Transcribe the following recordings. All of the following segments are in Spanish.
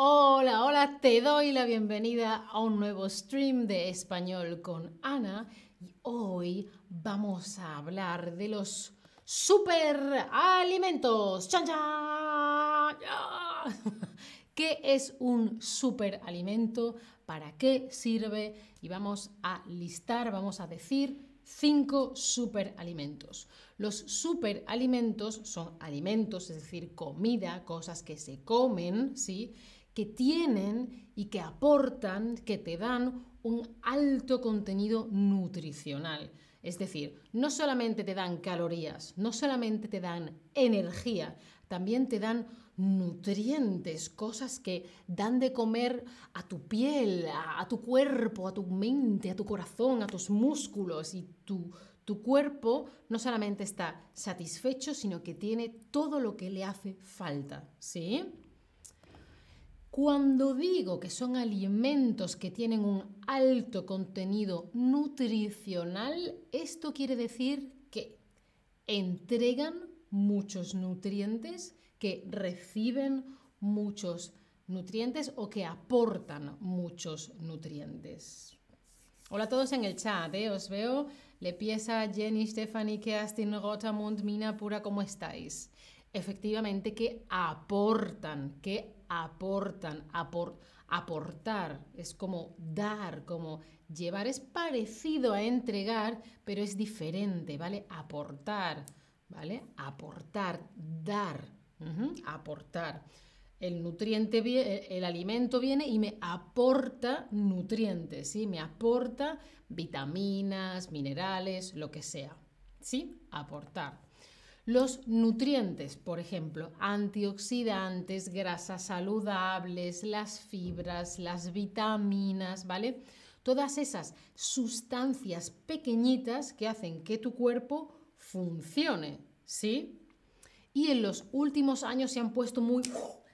Hola, hola, te doy la bienvenida a un nuevo stream de español con Ana y hoy vamos a hablar de los superalimentos. ¡Chan, chan! ¿Qué es un superalimento? ¿Para qué sirve? Y vamos a listar, vamos a decir cinco superalimentos. Los superalimentos son alimentos, es decir, comida, cosas que se comen, ¿sí? Que tienen y que aportan, que te dan un alto contenido nutricional. Es decir, no solamente te dan calorías, no solamente te dan energía, también te dan nutrientes, cosas que dan de comer a tu piel, a, tu cuerpo, a tu mente, a tu corazón, a tus músculos y tu, tu cuerpo no solamente está satisfecho, sino que tiene todo lo que le hace falta, ¿sí? Cuando digo que son alimentos que tienen un alto contenido nutricional, esto quiere decir que entregan muchos nutrientes, que reciben muchos nutrientes o que aportan muchos nutrientes. Hola a todos en el chat, ¿eh? os veo. Le pieza Jenny, Stephanie, Kerstin, Rotamund, Mina, Pura, ¿cómo estáis? Efectivamente que aportan, que aportan, aportar, es como dar, como llevar, es parecido a entregar, pero es diferente, ¿vale? Aportar, ¿vale? Aportar, dar, aportar. El nutriente, el alimento viene y me aporta nutrientes, ¿sí? Me aporta vitaminas, minerales, lo que sea, ¿sí? Aportar. Los nutrientes, por ejemplo, antioxidantes, grasas saludables, las fibras, las vitaminas, ¿vale? Todas esas sustancias pequeñitas que hacen que tu cuerpo funcione, ¿sí? Y en los últimos años se han puesto muy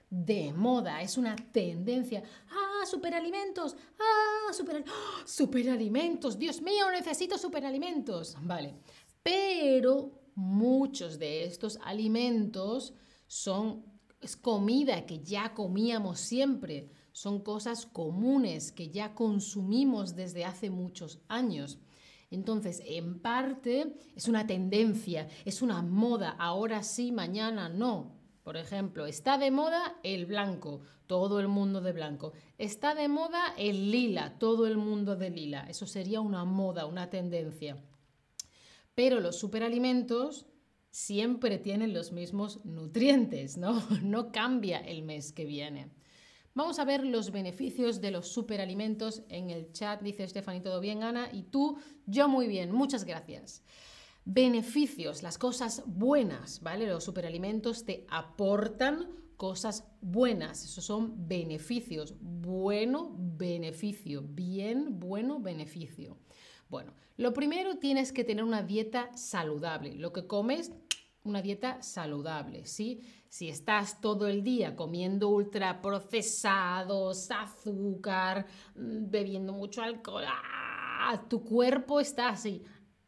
de moda, es una tendencia. ¡Ah, superalimentos! ¡Ah, super, ¡Ah, superalimentos! ¡Dios mío, necesito superalimentos! Vale, pero muchos de estos alimentos son es comida que ya comíamos siempre, son cosas comunes que ya consumimos desde hace muchos años. Entonces, en parte es una tendencia, es una moda, ahora sí, mañana no. Por ejemplo, está de moda el blanco, todo el mundo de blanco. Está de moda el lila, todo el mundo de lila. Eso sería una moda, una tendencia. Pero los superalimentos siempre tienen los mismos nutrientes, ¿no? No cambia el mes que viene. Vamos a ver los beneficios de los superalimentos en el chat. Dice Stephanie, ¿todo bien, Ana? Y tú, yo muy bien, muchas gracias. Beneficios, las cosas buenas, ¿vale? Los superalimentos te aportan cosas buenas, esos son beneficios. Bueno, beneficio. Bien, bueno, beneficio. Bueno, lo primero tienes que tener una dieta saludable. Lo que comes, una dieta saludable, ¿sí? Si estás todo el día comiendo ultraprocesados, azúcar, mm, bebiendo mucho alcohol, ¡ah! tu cuerpo está así.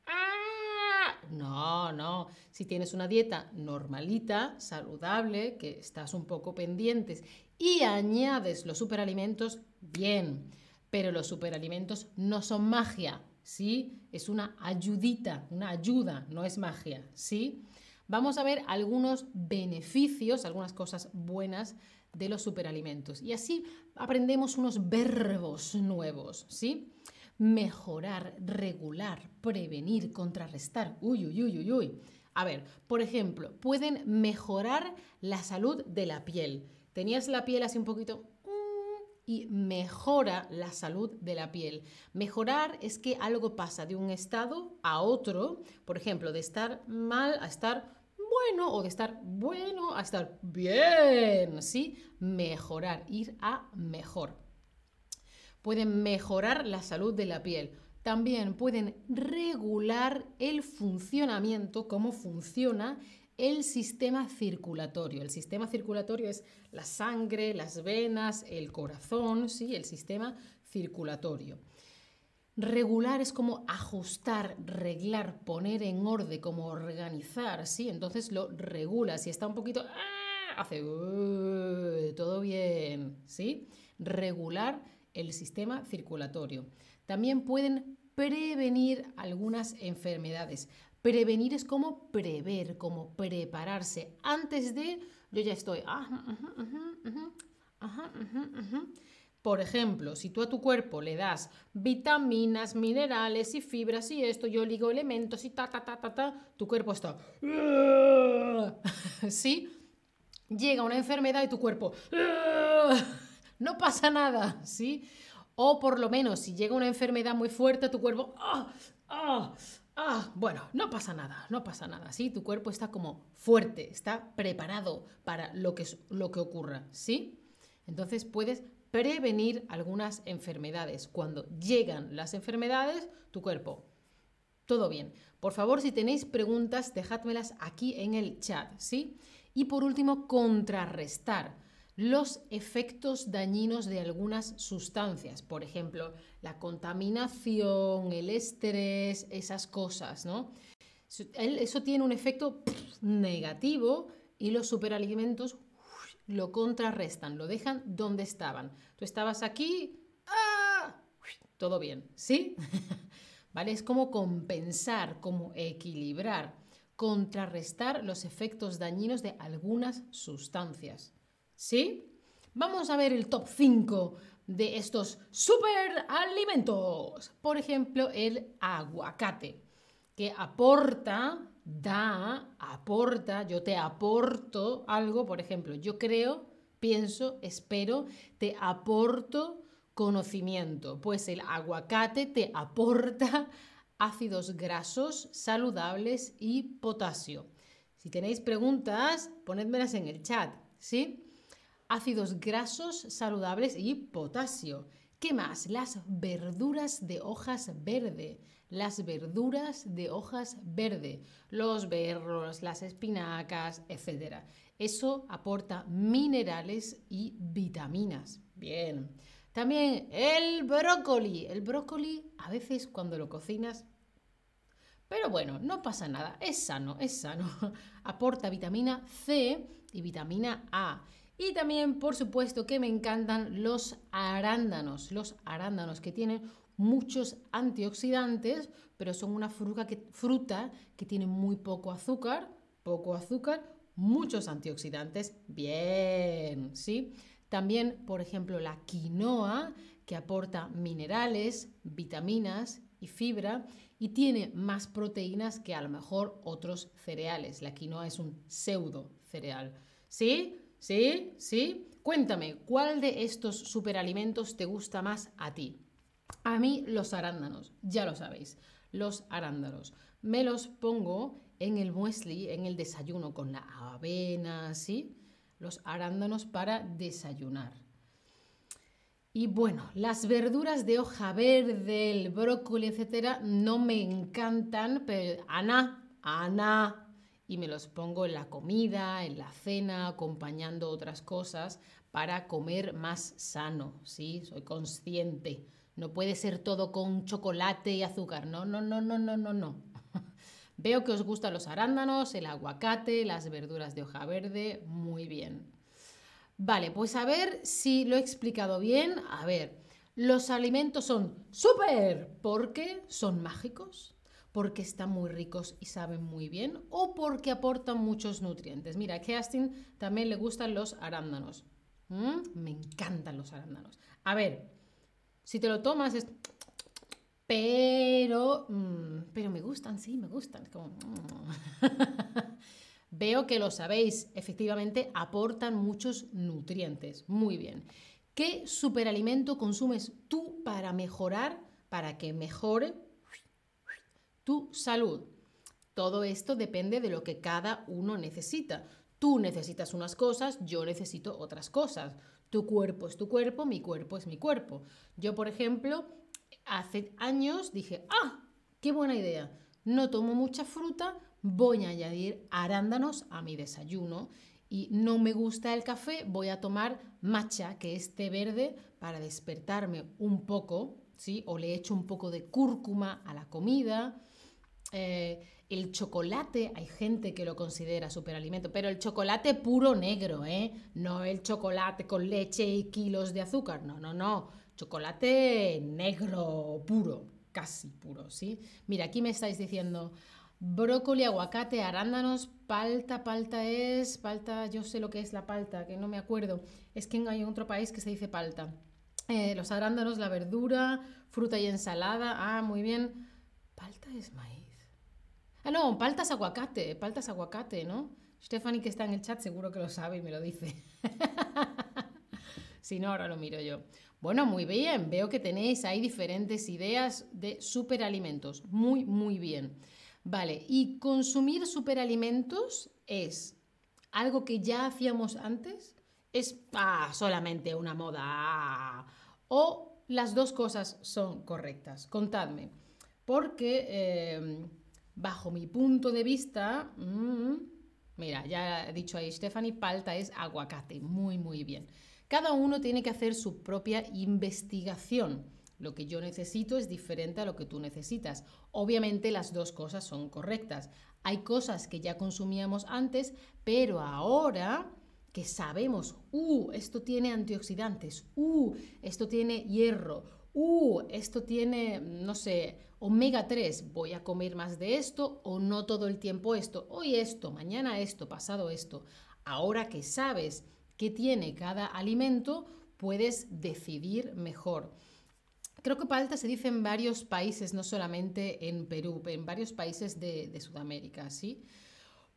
¡ah! No, no. Si tienes una dieta normalita, saludable, que estás un poco pendientes y añades los superalimentos, bien. Pero los superalimentos no son magia. ¿Sí? Es una ayudita, una ayuda, no es magia, ¿sí? Vamos a ver algunos beneficios, algunas cosas buenas de los superalimentos. Y así aprendemos unos verbos nuevos, ¿sí? Mejorar, regular, prevenir, contrarrestar. Uy, uy, uy, uy, uy. A ver, por ejemplo, pueden mejorar la salud de la piel. Tenías la piel así un poquito y mejora la salud de la piel. Mejorar es que algo pasa de un estado a otro, por ejemplo, de estar mal a estar bueno o de estar bueno a estar bien, ¿sí? Mejorar, ir a mejor. Pueden mejorar la salud de la piel. También pueden regular el funcionamiento, cómo funciona el sistema circulatorio. El sistema circulatorio es la sangre, las venas, el corazón, ¿sí? el sistema circulatorio. Regular es como ajustar, reglar, poner en orden, como organizar, ¿sí? Entonces lo regula. Si está un poquito, ¡ah! hace todo bien, ¿sí? Regular el sistema circulatorio. También pueden prevenir algunas enfermedades. Prevenir es como prever, como prepararse. Antes de, yo ya estoy. Por ejemplo, si tú a tu cuerpo le das vitaminas, minerales y fibras y esto, yo ligo elementos y ta, ta, ta, ta, ta, tu cuerpo está... ¿Sí? Llega una enfermedad y tu cuerpo... No pasa nada, ¿sí? O por lo menos si llega una enfermedad muy fuerte, tu cuerpo... ¡Ah! ¡Ah! Ah, bueno, no pasa nada, no pasa nada, ¿sí? Tu cuerpo está como fuerte, está preparado para lo que, lo que ocurra, ¿sí? Entonces puedes prevenir algunas enfermedades. Cuando llegan las enfermedades, tu cuerpo, todo bien. Por favor, si tenéis preguntas, dejádmelas aquí en el chat, ¿sí? Y por último, contrarrestar los efectos dañinos de algunas sustancias, por ejemplo, la contaminación, el estrés, esas cosas, ¿no? Eso tiene un efecto negativo y los superalimentos lo contrarrestan, lo dejan donde estaban. Tú estabas aquí, ¡ah! todo bien, ¿sí? ¿Vale? Es como compensar, como equilibrar, contrarrestar los efectos dañinos de algunas sustancias. ¿Sí? Vamos a ver el top 5 de estos superalimentos. Por ejemplo, el aguacate, que aporta, da, aporta, yo te aporto algo, por ejemplo, yo creo, pienso, espero, te aporto conocimiento. Pues el aguacate te aporta ácidos grasos saludables y potasio. Si tenéis preguntas, ponedmelas en el chat, ¿sí? Ácidos grasos saludables y potasio. ¿Qué más? Las verduras de hojas verde. Las verduras de hojas verde. Los berros, las espinacas, etc. Eso aporta minerales y vitaminas. Bien. También el brócoli. El brócoli a veces cuando lo cocinas pero bueno, no pasa nada, es sano, es sano. Aporta vitamina C y vitamina A. Y también, por supuesto, que me encantan los arándanos. Los arándanos que tienen muchos antioxidantes, pero son una fruta que, fruta que tiene muy poco azúcar, poco azúcar, muchos antioxidantes. Bien, ¿sí? También, por ejemplo, la quinoa, que aporta minerales, vitaminas y fibra y tiene más proteínas que a lo mejor otros cereales. La quinoa es un pseudo cereal. ¿Sí? ¿Sí? ¿Sí? Cuéntame, ¿cuál de estos superalimentos te gusta más a ti? A mí los arándanos, ya lo sabéis, los arándanos. Me los pongo en el muesli, en el desayuno, con la avena, ¿sí? Los arándanos para desayunar. Y bueno, las verduras de hoja verde, el brócoli, etcétera, no me encantan, pero Ana, Ana, y me los pongo en la comida, en la cena, acompañando otras cosas para comer más sano, ¿sí? Soy consciente. No puede ser todo con chocolate y azúcar. No, no, no, no, no, no, no. Veo que os gustan los arándanos, el aguacate, las verduras de hoja verde. Muy bien. Vale, pues a ver si lo he explicado bien. A ver, los alimentos son súper porque son mágicos porque están muy ricos y saben muy bien o porque aportan muchos nutrientes. Mira, a Kerstin también le gustan los arándanos. ¿Mm? Me encantan los arándanos. A ver, si te lo tomas es... Pero, mm, pero me gustan, sí, me gustan. Mm. Veo que lo sabéis, efectivamente aportan muchos nutrientes. Muy bien. ¿Qué superalimento consumes tú para mejorar, para que mejore tu salud. Todo esto depende de lo que cada uno necesita. Tú necesitas unas cosas, yo necesito otras cosas. Tu cuerpo es tu cuerpo, mi cuerpo es mi cuerpo. Yo, por ejemplo, hace años dije, ah, qué buena idea. No tomo mucha fruta, voy a añadir arándanos a mi desayuno. Y no me gusta el café, voy a tomar matcha, que es té verde, para despertarme un poco, ¿sí? O le echo un poco de cúrcuma a la comida Eh, el chocolate, hay gente que lo considera superalimento, pero el chocolate puro negro, ¿eh? No el chocolate con leche y kilos de azúcar, no, no, no. Chocolate negro puro, casi puro, ¿sí? Mira, aquí me estáis diciendo brócoli, aguacate, arándanos, palta, palta es, palta, yo sé lo que es la palta, que no me acuerdo. Es que hay otro país que se dice palta. Eh, los arándanos, la verdura, fruta y ensalada, ah, muy bien. Palta es maíz. Ah, no, paltas aguacate, paltas aguacate, ¿no? Stephanie, que está en el chat, seguro que lo sabe y me lo dice. si no, ahora lo miro yo. Bueno, muy bien, veo que tenéis ahí diferentes ideas de superalimentos. Muy, muy bien. Vale, y consumir superalimentos es algo que ya hacíamos antes, es ah, solamente una moda, o las dos cosas son correctas. Contadme, porque eh, bajo mi punto de vista, mm, mira, ya he dicho ahí Stephanie, palta es aguacate, muy, muy bien. Cada uno tiene que hacer su propia investigación. Lo que yo necesito es diferente a lo que tú necesitas. Obviamente las dos cosas son correctas. Hay cosas que ya consumíamos antes, pero ahora que sabemos, uh, esto tiene antioxidantes, uh, esto tiene hierro, uh, esto tiene, no sé, omega 3, voy a comer más de esto o no todo el tiempo esto, hoy esto, mañana esto, pasado esto. Ahora que sabes qué tiene cada alimento, puedes decidir mejor. Creo que palta se dice en varios países, no solamente en Perú, en varios países de, de Sudamérica, ¿sí?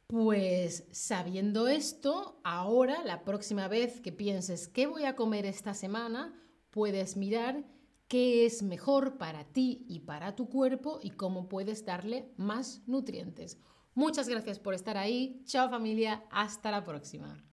Pues sabiendo esto, ahora la próxima vez que pienses qué voy a comer esta semana, puedes mirar qué es mejor para ti y para tu cuerpo y cómo puedes darle más nutrientes. Muchas gracias por estar ahí. Chao familia, hasta la próxima.